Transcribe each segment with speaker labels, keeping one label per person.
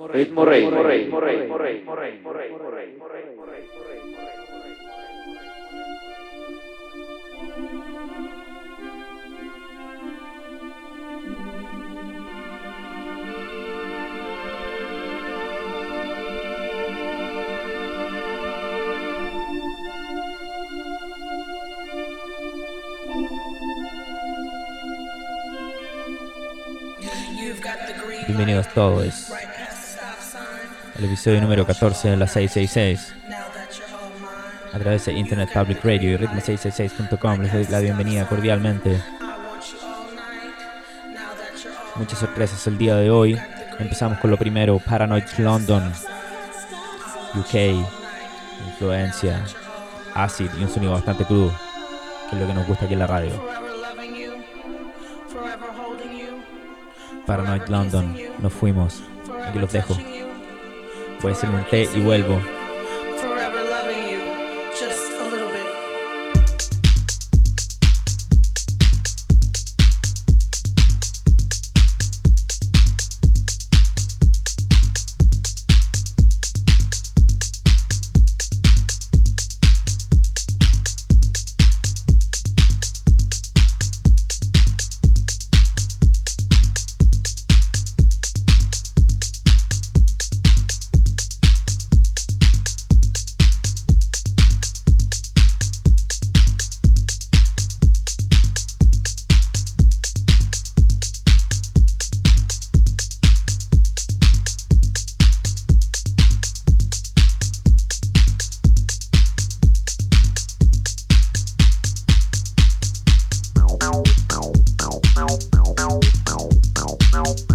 Speaker 1: You've got the Ritmo Rey. Ritmo Rey. Ritmo Rey.
Speaker 2: Ritmo Bienvenidos todos. Al episodio número 14 de la 666. A través de Internet Public Radio y ritmo666.com les doy la bienvenida cordialmente. Muchas sorpresas el día de hoy. Empezamos con lo primero, Paranoid London, UK, influencia, acid y un sonido bastante crudo, que es lo que nos gusta aquí en la radio. Paranoid London, nos fuimos, aquí los dejo. Voy a hacerme y vuelvo. Bye.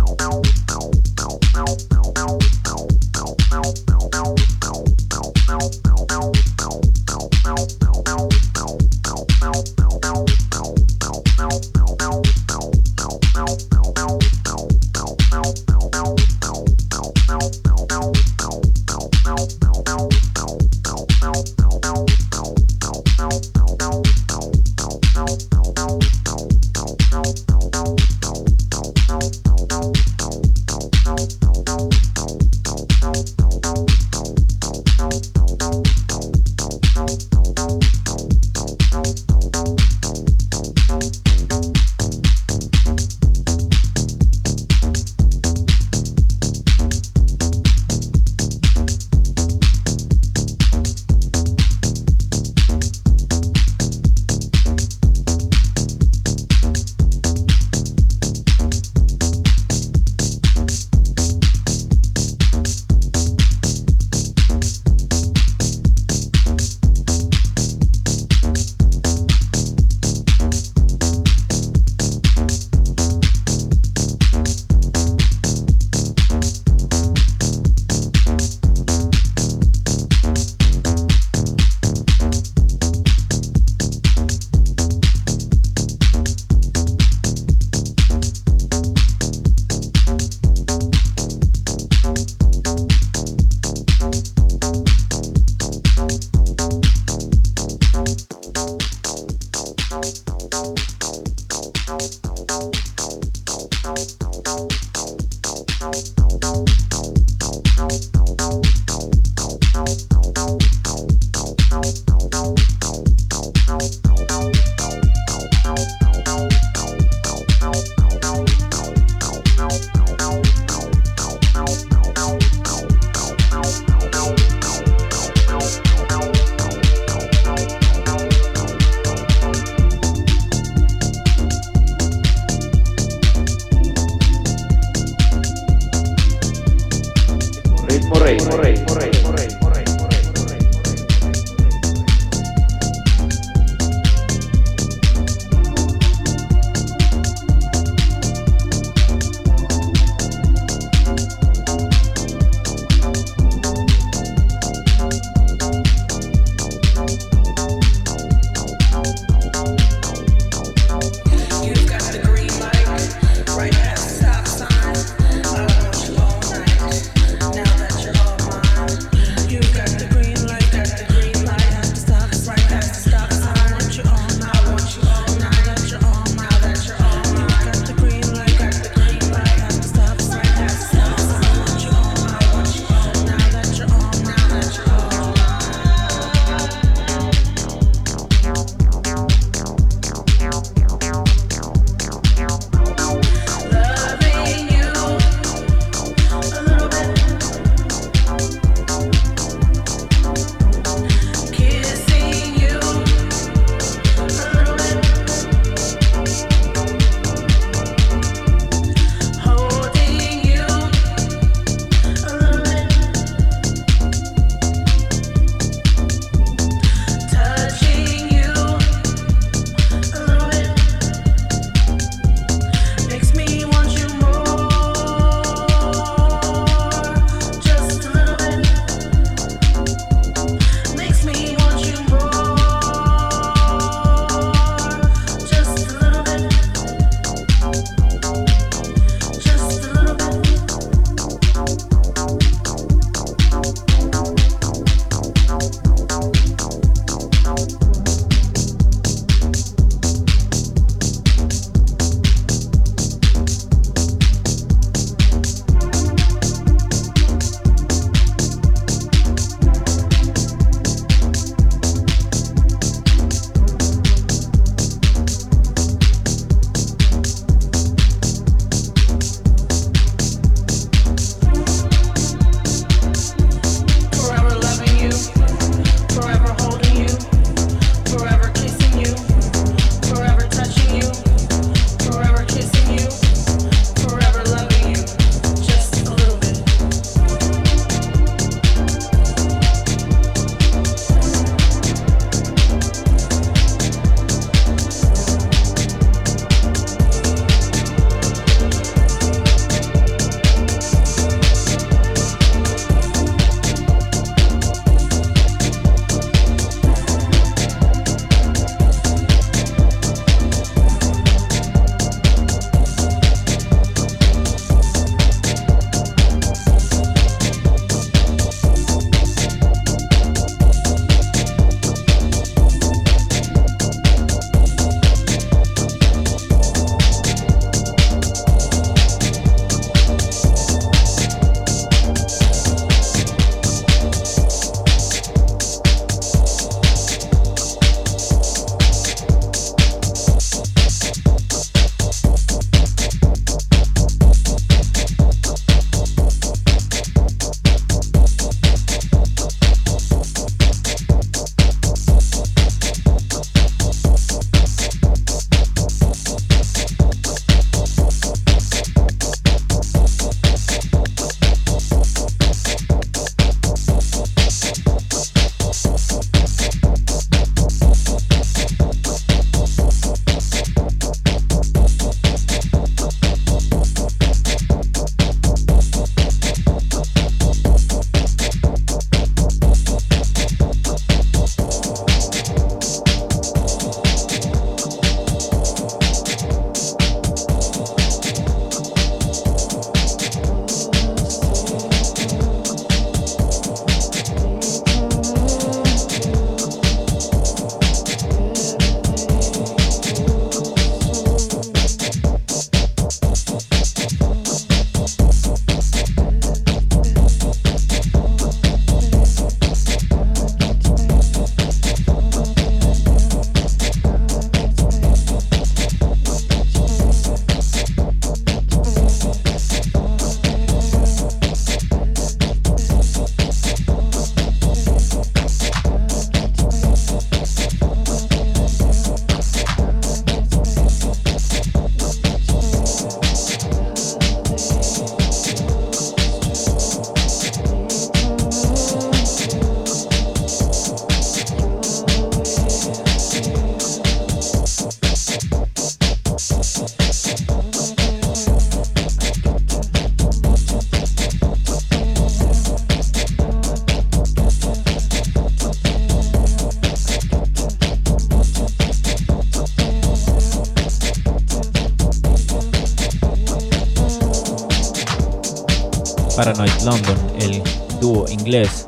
Speaker 3: Paranoid London, el dúo inglés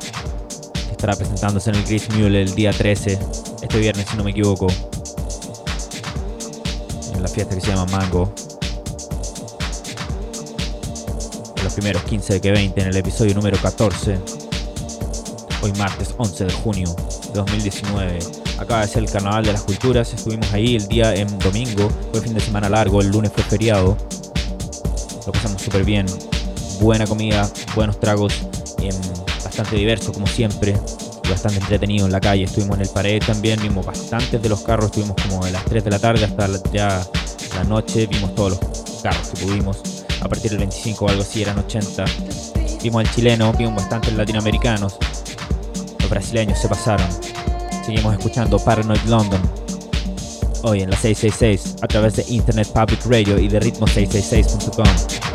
Speaker 3: estará presentándose en el Chris Mule el día 13, este viernes si no me equivoco, en la fiesta que se llama Mango. En los primeros 15 de que 20 en el episodio número 14. Hoy martes 11 de junio de 2019. Acaba de ser el Carnaval de las Culturas. Estuvimos ahí el día en domingo. Fue fin de semana largo. El lunes fue feriado. Lo pasamos súper bien buena comida, buenos tragos, em, bastante diverso como siempre bastante entretenido en la calle. Estuvimos en el pared también, vimos bastantes de los carros, estuvimos como de las 3 de la tarde hasta ya la noche, vimos todos los carros que pudimos. A partir del 25 o algo así eran 80. Vimos al chileno, vimos bastantes latinoamericanos. Los brasileños se pasaron. Seguimos escuchando Paranoid London. Hoy en la 666 a través de Internet Public Radio y de ritmo666.com.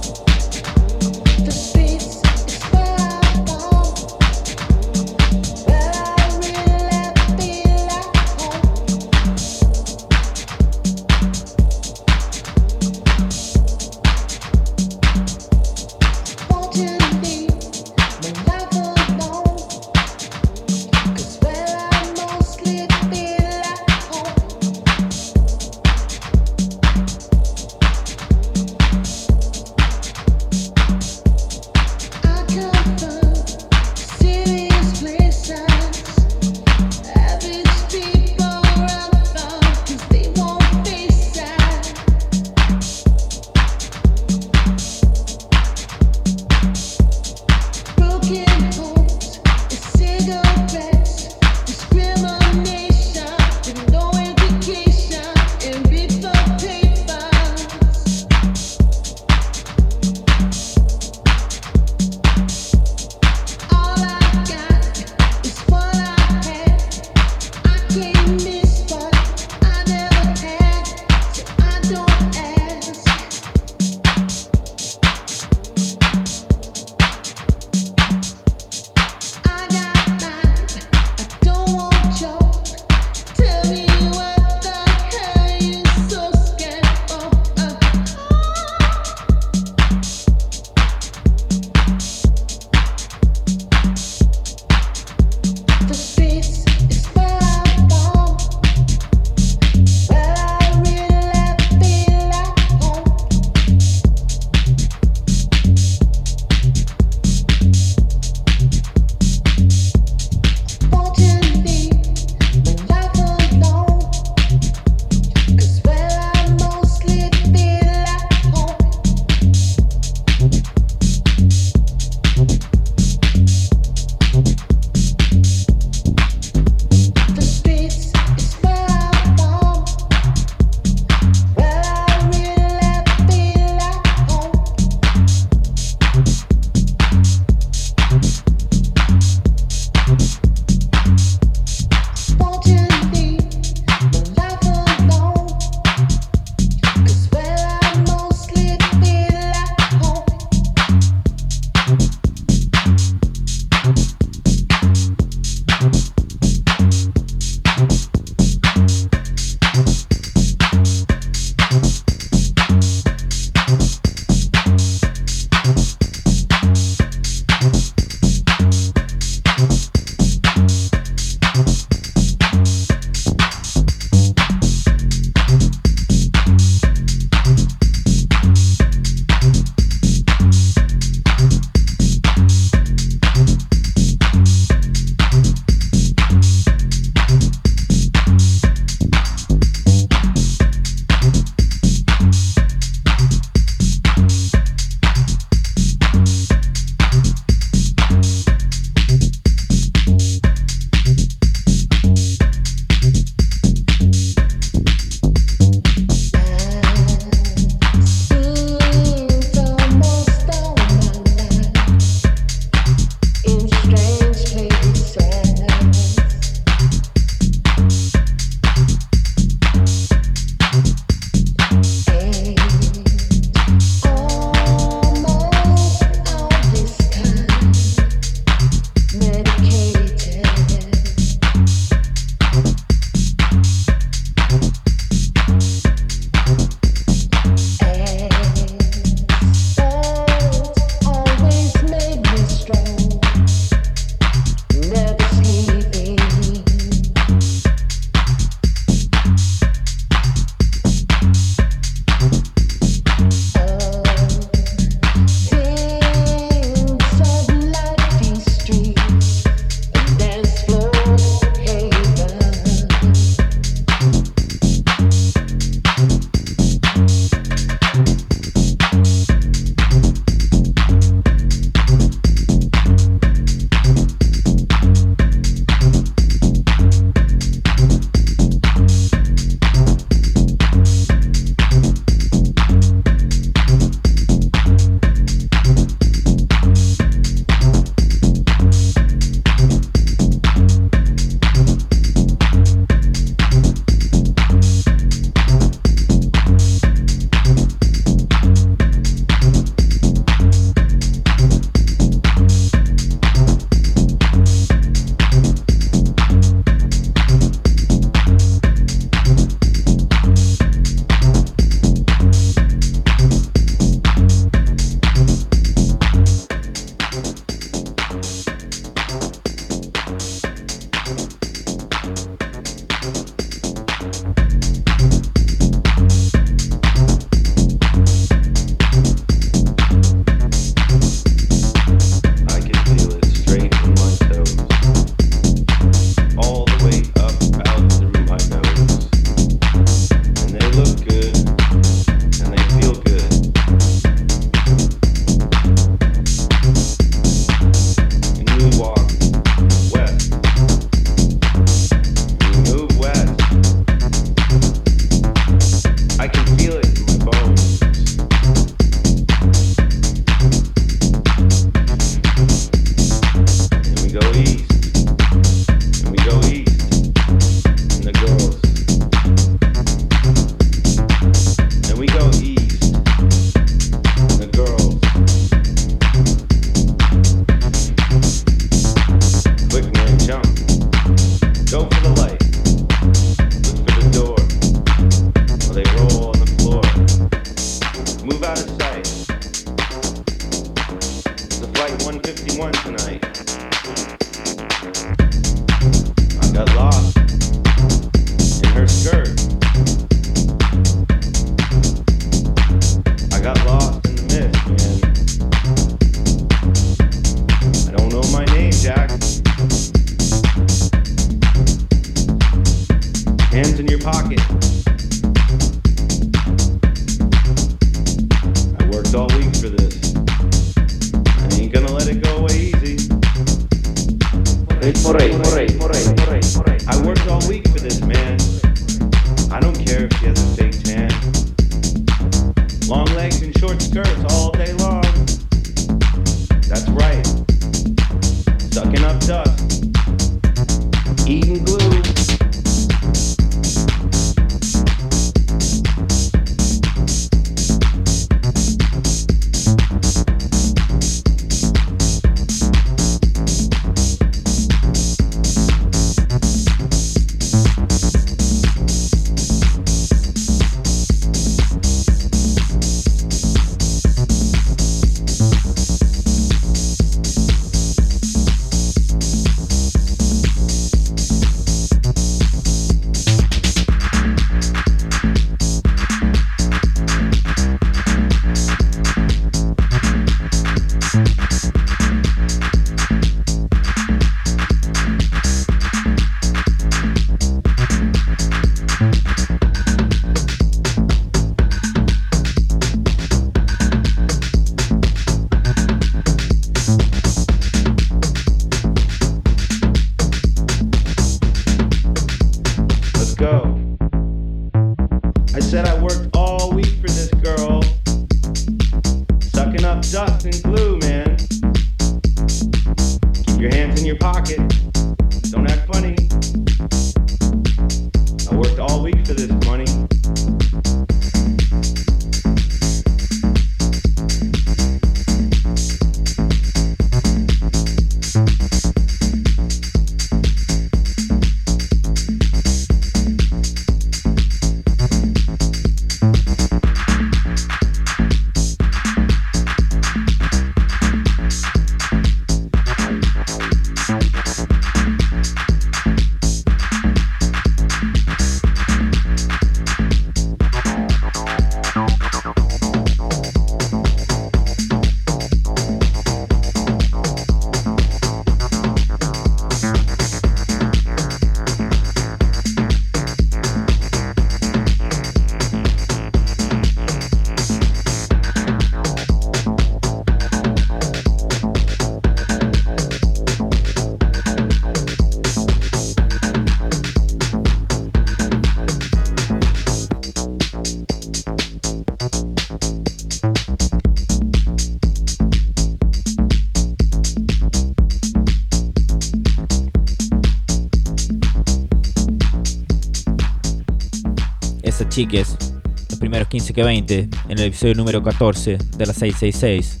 Speaker 3: los primeros 15 que 20, en el episodio número 14 de la 666,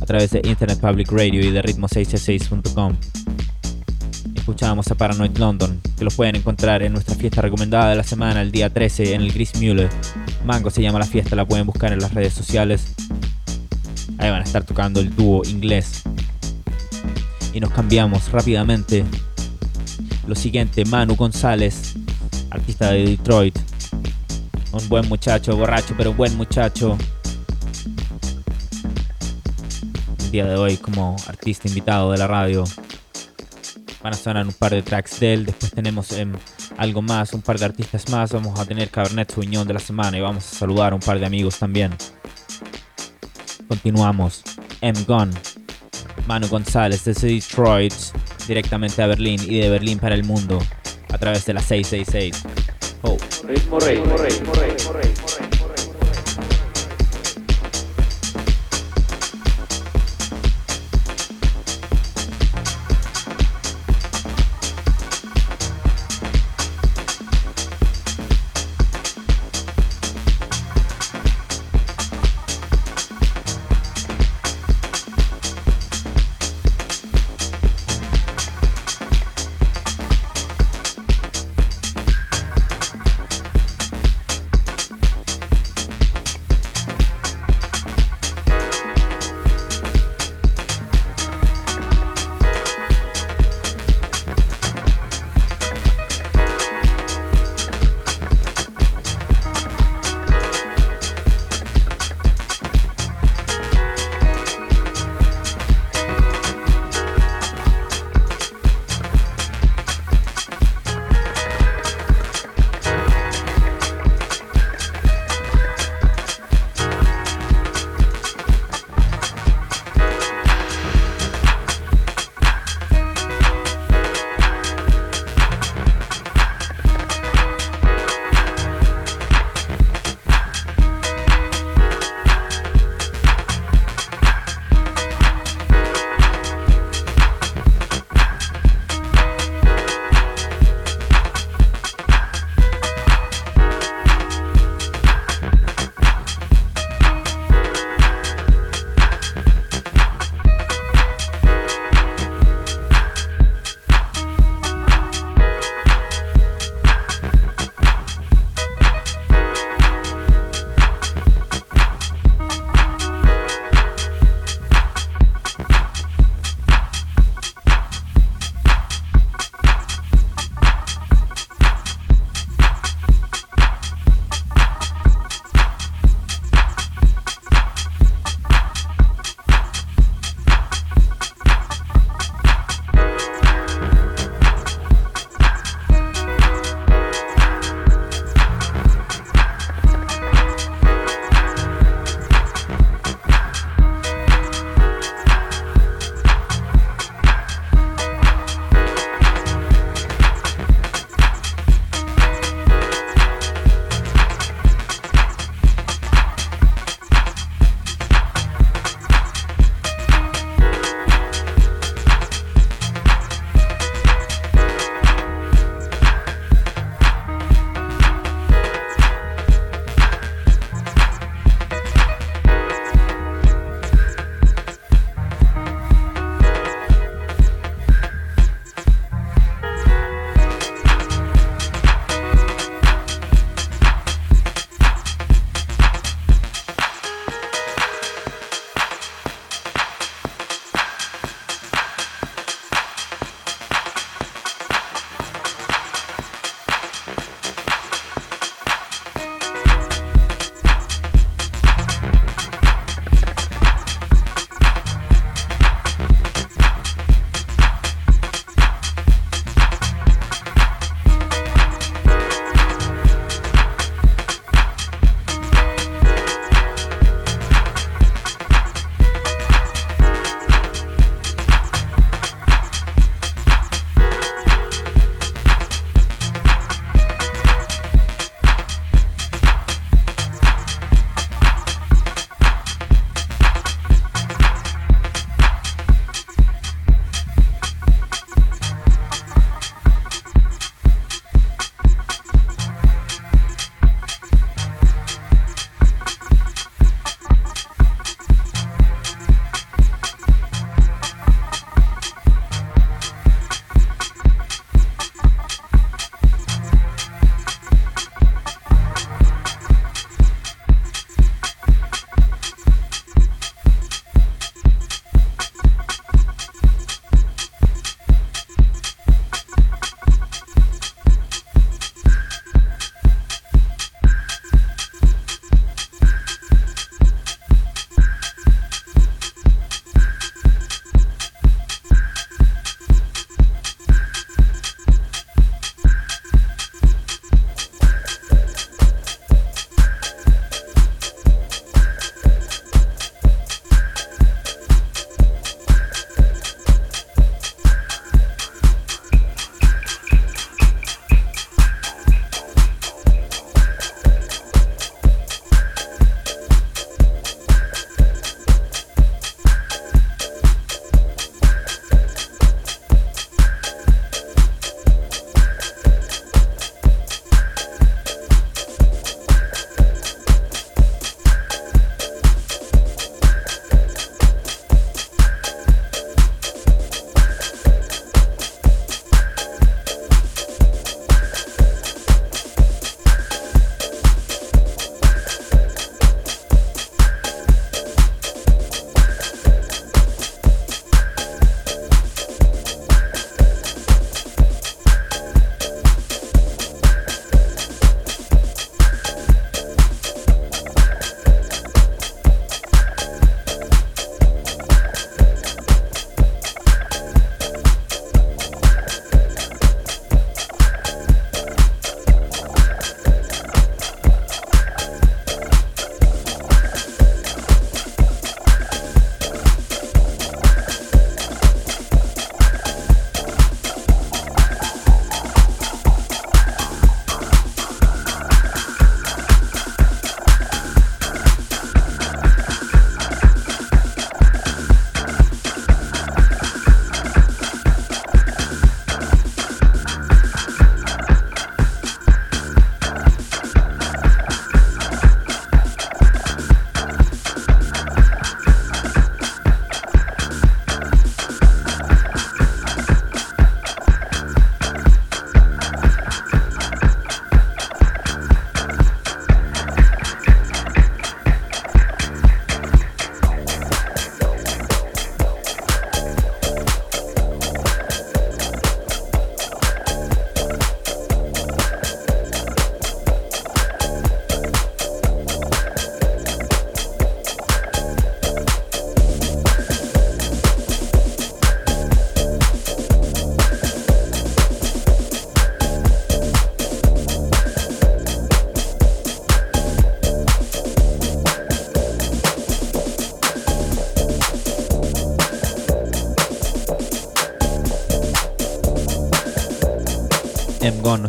Speaker 3: a través de Internet Public Radio y de ritmo666.com. Escuchábamos a Paranoid London, que los pueden encontrar en nuestra fiesta recomendada de la semana, el día 13, en el Gris Mule. Mango se llama la fiesta, la pueden buscar en las redes sociales. Ahí van a estar tocando el dúo inglés. Y nos cambiamos rápidamente. Lo siguiente, Manu González, artista de Detroit, un buen muchacho, borracho, pero buen muchacho. El día de hoy como artista invitado de la radio. Van a sonar un par de tracks de él. Después tenemos em, algo más, un par de artistas más. Vamos a tener Cabernet Sauvignon de la semana y vamos a saludar a un par de amigos también. Continuamos. M. Gun, Manu González desde Detroit, directamente a Berlín y de Berlín para el mundo a través de la 666. Rey, ritmo rey, ritmo rey, ritmo rey.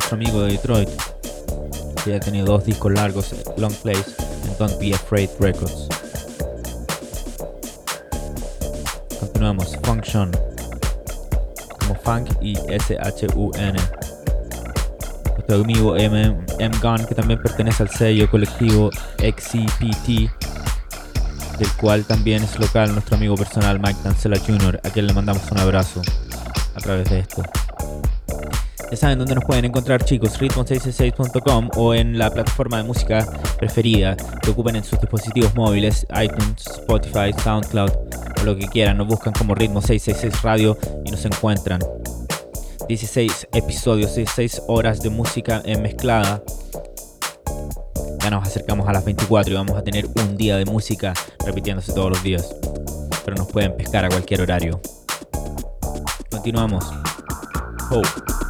Speaker 3: Nuestro amigo de Detroit, que ha tenido dos discos largos, long plays, en Don't Be Afraid Records. Continuamos, Function, como Funk y S-H-U-N. Nuestro amigo M. M. Gun, que también pertenece al sello colectivo XCPT, del cual también es local nuestro amigo personal Mike Tancela Jr., a quien le mandamos un abrazo a través de esto. Ya saben dónde nos pueden encontrar chicos, ritmo666.com o en la plataforma de música preferida que ocupen en sus dispositivos móviles, iTunes, Spotify, SoundCloud o lo que quieran. Nos buscan como Ritmo 666 Radio y nos encuentran. 16 episodios, 16 horas de música mezclada. Ya nos acercamos a las 24 y vamos a tener un día de música repitiéndose todos los días. Pero nos pueden pescar a cualquier horario. Continuamos. Oh.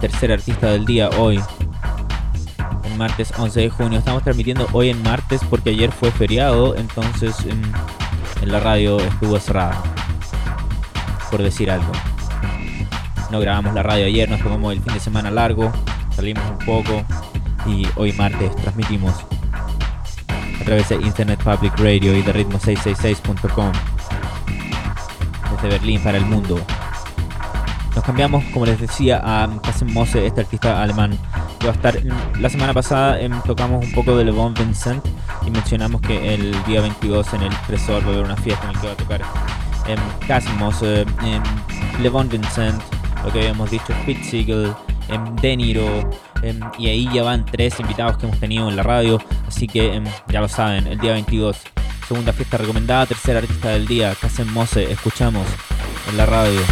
Speaker 3: Tercer artista del día hoy. El martes 11 de junio. Estamos transmitiendo hoy en martes porque ayer fue feriado. Entonces en, en la radio estuvo cerrada. Por decir algo. No grabamos la radio ayer. Nos tomamos el fin de semana largo. Salimos un poco. Y hoy martes transmitimos a través de Internet Public Radio y de ritmo666.com desde Berlín para el mundo. Cambiamos, como les decía, a Kassen Mose, este artista alemán que va a estar. La semana pasada em, tocamos un poco de Le Bon Vincent y mencionamos que el día 22 en el Tresor va a haber una fiesta en la que va a tocar em, Kassen Mose, em, Le Bon Vincent, lo que habíamos dicho, Pete Siegel, De Niro. y ahí ya van tres invitados que hemos tenido en la radio, así que ya lo saben, el día 22, segunda fiesta recomendada, tercer artista del día, Kassen Mose, escuchamos en la radio.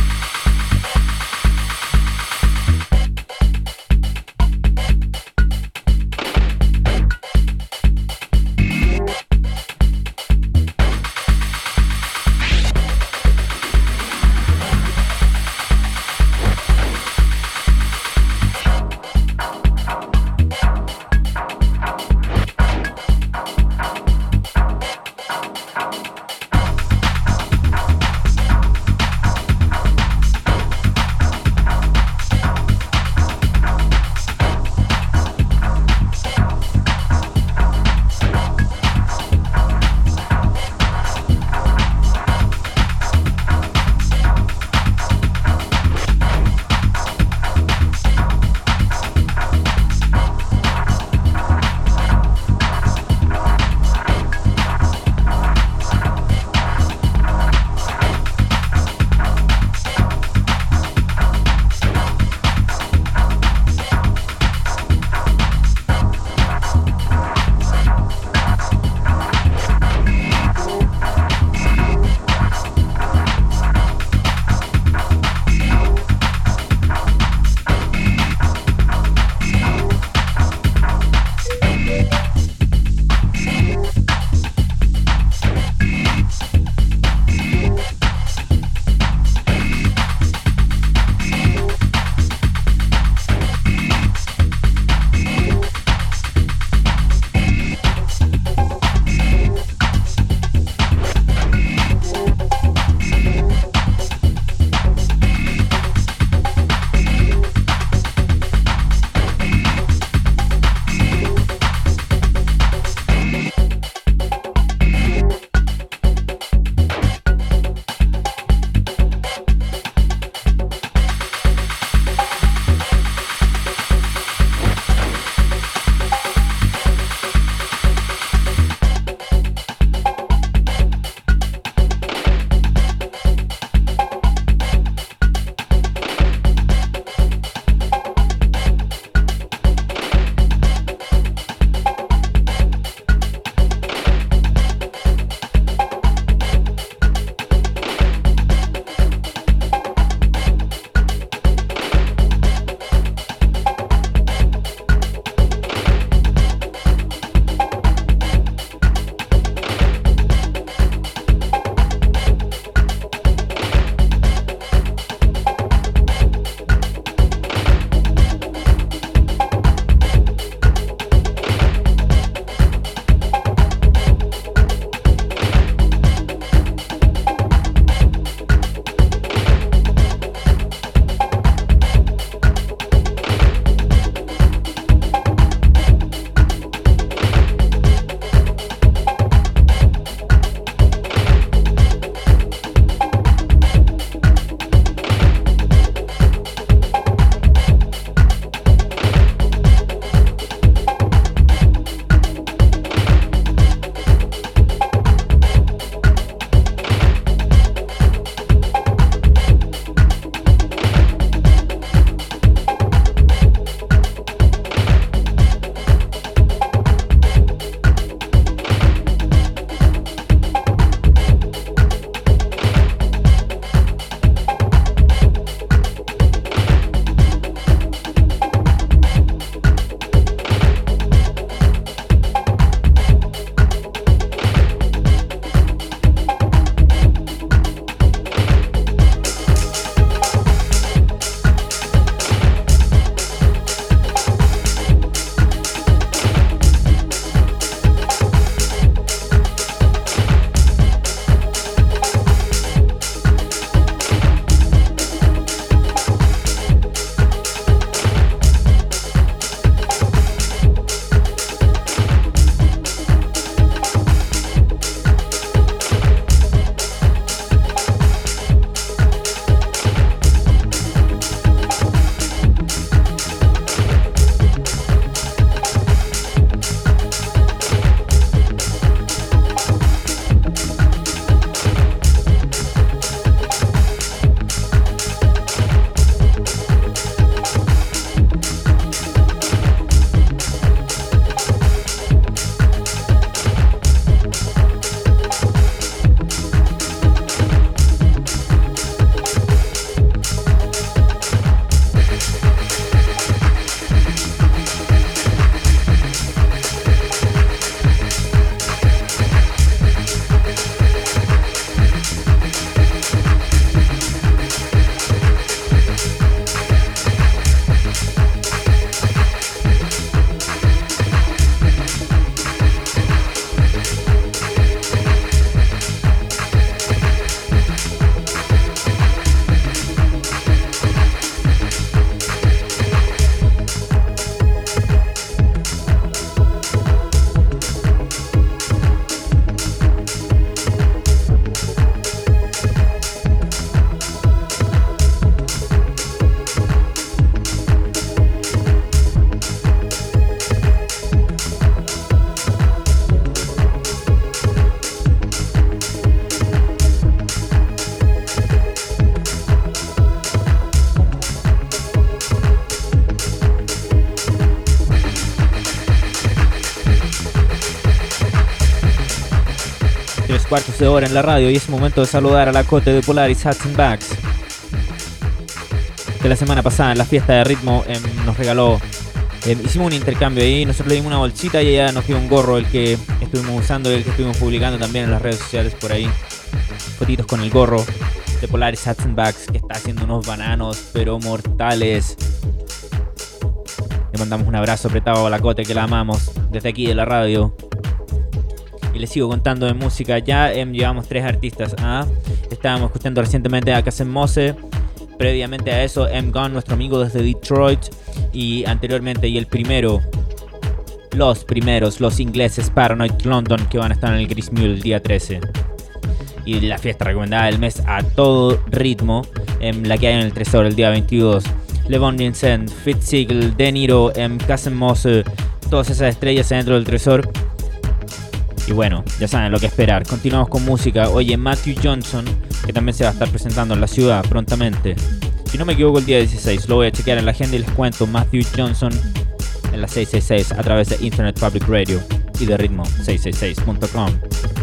Speaker 3: Cuartos de hora en la radio y es momento de saludar a la cote de Polaris Hats and Bags. Que la semana pasada en la fiesta de ritmo em, nos regaló, em, hicimos un intercambio ahí, nosotros le dimos una bolsita y ella nos dio un gorro, el que estuvimos usando y el que estuvimos publicando también en las redes sociales por ahí. Fotitos con el gorro de Polaris Hats and Bags que está haciendo unos bananos pero mortales. Le mandamos un abrazo apretado a la cote que la amamos desde aquí de la radio. Y les sigo contando de música. Ya em, llevamos tres artistas. ¿ah? Estábamos escuchando recientemente a Casen Mose. Previamente a eso, M. Gunn, nuestro amigo desde Detroit. Y anteriormente, y el primero, los primeros, los ingleses Paranoid London, que van a estar en el Gris Mule el día 13. Y la fiesta recomendada del mes a todo ritmo, en la que hay en el Tresor el día 22. Levon Vincent, Fitzsiegel, De Niro, M. Mose, todas esas estrellas dentro del Tresor y bueno, ya saben lo que esperar. Continuamos con música. Oye, Matthew Johnson, que también se va a estar presentando en la ciudad prontamente. Si no me equivoco, el día 16. Lo voy a chequear en la agenda y les cuento. Matthew Johnson en la 666 a través de Internet Public Radio y de ritmo666.com.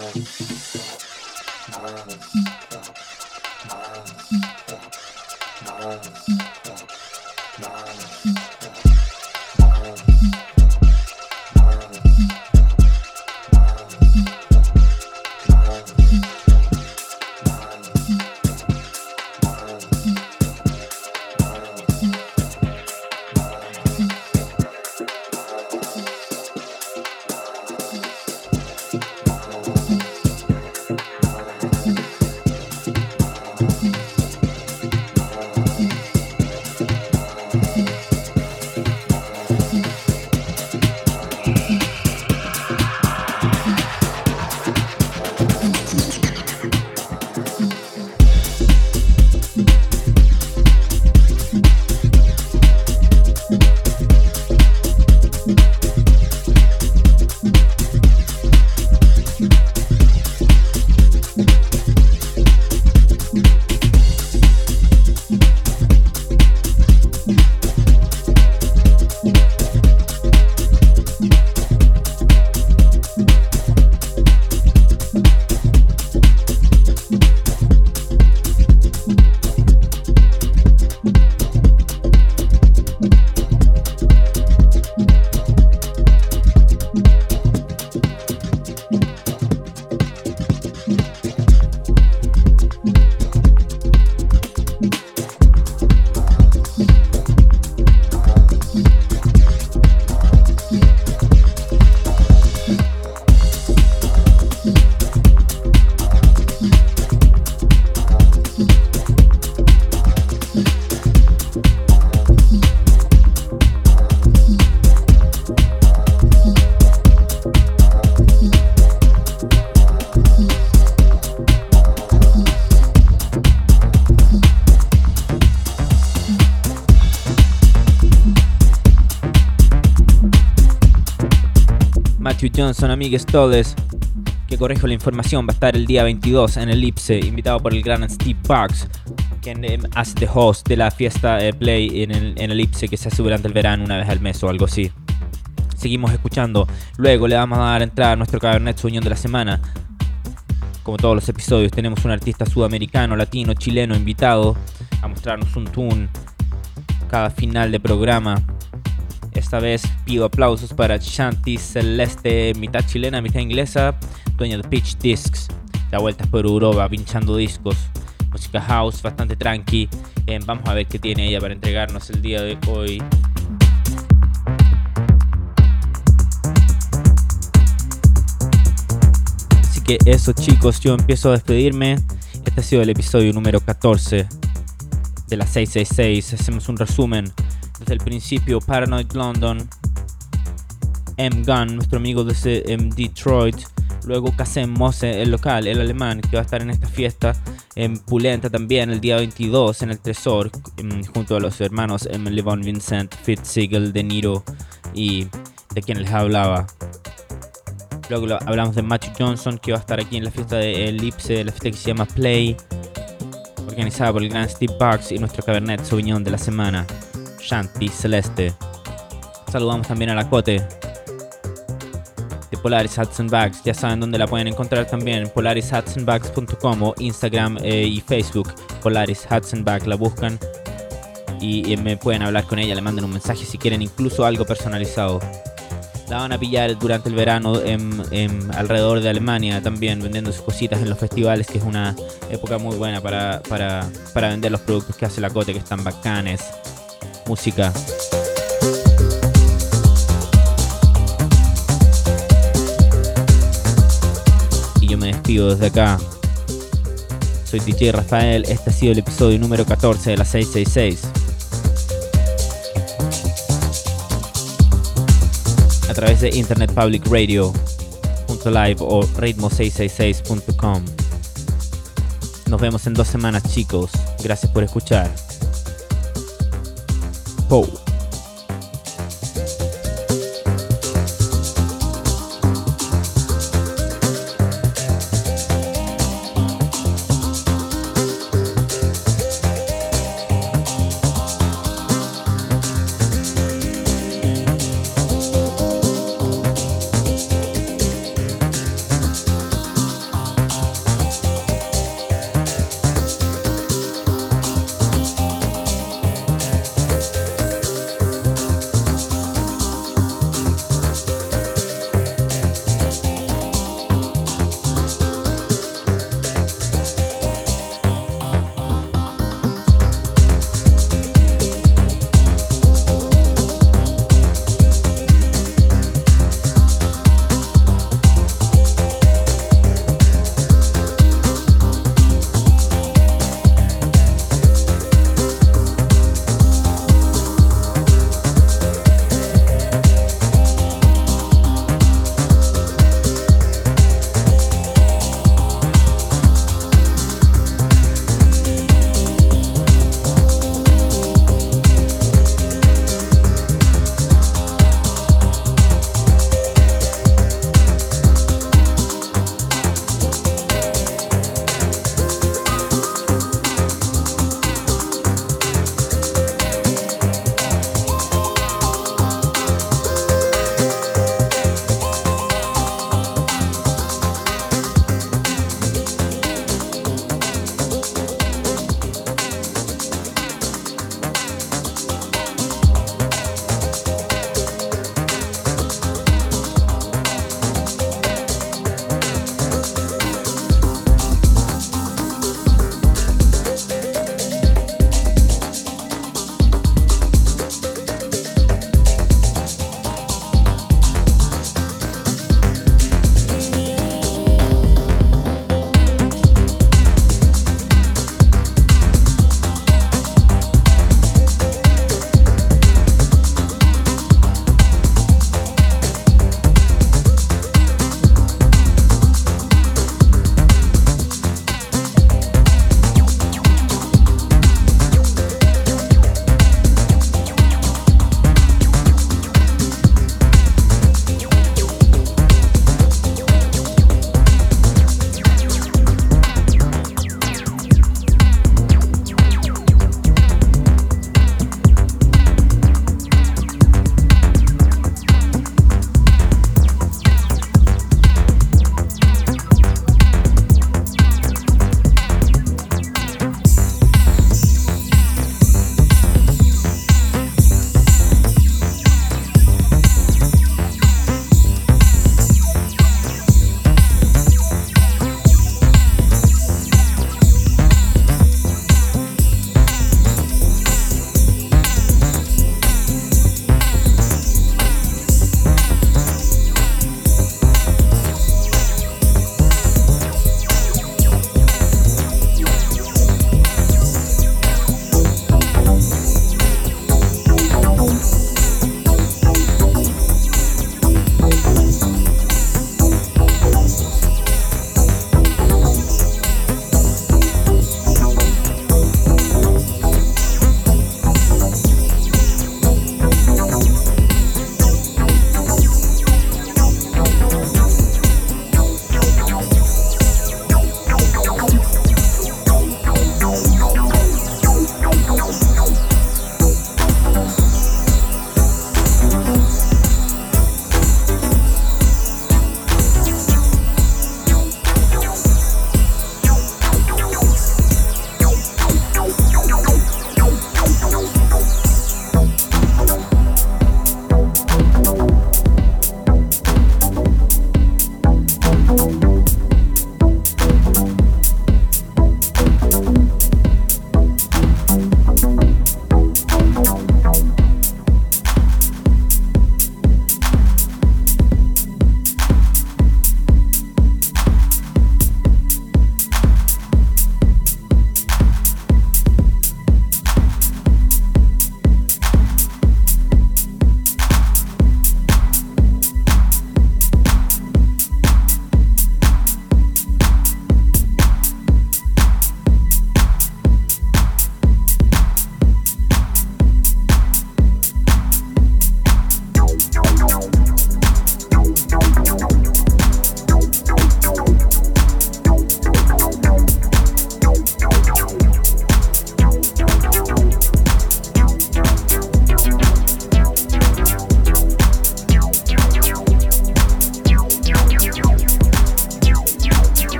Speaker 3: Thank uh-huh. you. Johnson, amigues todos. Que corrijo la información, va a estar el día 22 en el Ipse, invitado por el gran Steve Parks, quien em, hace de host de la fiesta eh, Play en el, en el Ipse que se hace durante el verano una vez al mes o algo así. Seguimos escuchando. Luego le vamos a dar entrada a nuestro Cabernet Sauvignon de la semana. Como todos los episodios, tenemos un artista sudamericano, latino, chileno invitado a mostrarnos un tune cada final de programa. Esta vez pido aplausos para Shanti Celeste, mitad chilena, mitad inglesa, dueña de Pitch Discs. Da vueltas por Europa pinchando discos. Música house, bastante tranqui. Eh, vamos a ver qué tiene ella para entregarnos el día de hoy. Así que eso chicos, yo empiezo a despedirme. Este ha sido el episodio número 14 de la 666. Hacemos un resumen desde el principio. Paranoid London, M. Gun, nuestro amigo desde Detroit. Luego Kasem Mose, el local, el alemán, que va a estar en esta fiesta. En Pulenta también, el día 22 en el Tresor, em, junto a los hermanos M. Levon Vincent, Fitzsiegel, De Niro y de quien les hablaba. Luego hablamos de Matthew Johnson, que va a estar aquí en la fiesta de Elipse, la fiesta que se llama Play, organizada por el gran Steve Parks y nuestro Cabernet Sauvignon de la semana, Shanti Celeste. Saludamos también a la Cote de Polaris Hudson Bags. Ya saben dónde la pueden encontrar también, polarishudsonbags.com o Instagram eh, y Facebook, Polaris Hudson Bag. La buscan y, me pueden hablar con ella, le manden un mensaje si quieren, incluso algo personalizado. La van a pillar durante el verano alrededor de Alemania también, vendiendo sus cositas en los festivales, que es una época muy buena para, para, para vender los productos que hace la Cote, que están bacanes. Música. yo me despido desde acá. Soy DJ Rafael, este ha sido el episodio número 14 de la 666. A través de Internet Public Radio, .live o ritmo666.com. Nos vemos en dos semanas chicos. Gracias por escuchar. Paul.